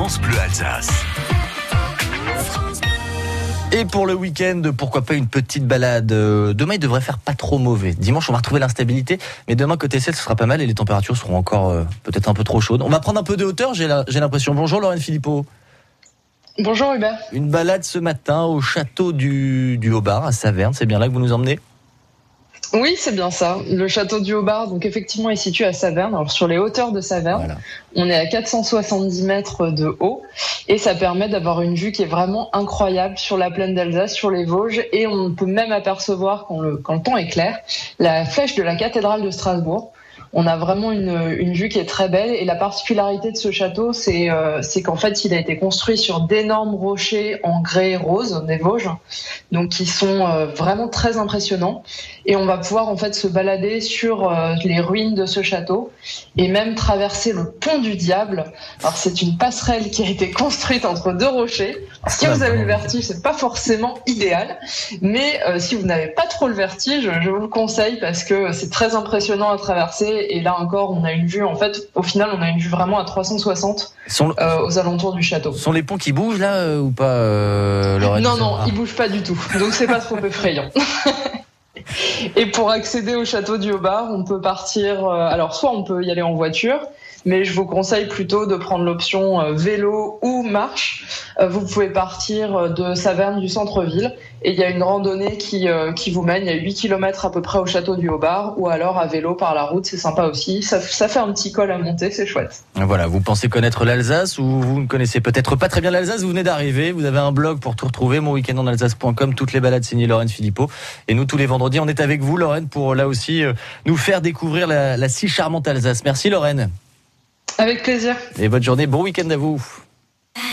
France Bleu Alsace. Et pour le week-end, pourquoi pas une petite balade euh, Demain, il devrait faire pas trop mauvais. Dimanche, on va retrouver l'instabilité, mais demain, côté 7, ce sera pas mal et les températures seront encore euh, peut-être un peu trop chaudes. On va prendre un peu de hauteur, j'ai l'impression. Bonjour Lorraine Philippot. Bonjour Hubert. Une balade ce matin au château du, du Haut-Bar à Saverne, c'est bien là que vous nous emmenez? Oui, c'est bien ça. Le château du Haut-Bar, donc effectivement, est situé à Saverne. Alors sur les hauteurs de Saverne, Voilà. on est à 470 mètres de haut et ça permet d'avoir une vue qui est vraiment incroyable sur la plaine d'Alsace, sur les Vosges et on peut même apercevoir quand le, quand le temps est clair la flèche de la cathédrale de Strasbourg. On a vraiment une, vue qui est très belle et la particularité de ce château, c'est euh, c'est qu'en fait, il a été construit sur d'énormes rochers en grès rose des Vosges, donc qui sont euh, vraiment très impressionnants. Et on va pouvoir en fait se balader sur euh, les ruines de ce château et même traverser le pont du diable. Alors c'est une passerelle qui a été construite entre deux rochers. Si vous avez le vertige, c'est pas forcément idéal, mais si vous n'avez pas trop le vertige, je vous le conseille parce que c'est très impressionnant à traverser. Et là encore, on a une vue en fait, au final, on a une vue vraiment à 360 sont, euh, aux alentours du château. sont les ponts qui bougent là euh, ou pas euh, Non, non, Ah. il bouge pas du tout. Donc c'est pas trop effrayant. Et pour accéder au château du Haut-Bar, on peut partir. euh, alors, soit on peut y aller en voiture, mais je vous conseille plutôt de prendre l'option euh, vélo ou marche. Euh, vous pouvez partir de Saverne du centre-ville et il y a une randonnée qui, qui vous mène. Il y a 8 km à peu près au château du Haut-Bar ou alors à vélo par la route, c'est sympa aussi. Ça, fait un petit col à monter, c'est chouette. Voilà, vous pensez connaître l'Alsace ou vous ne connaissez peut-être pas très bien l'Alsace, vous venez d'arriver, vous avez un blog pour tout retrouver, monweekendonalsace.com, toutes les balades signées Lorraine Philippot. Et nous, tous les vendredis, on est avec vous, Lorraine, pour là aussi euh, nous faire découvrir la, la si charmante Alsace. Merci Lorraine. Avec plaisir. Et bonne journée, bon week-end à vous.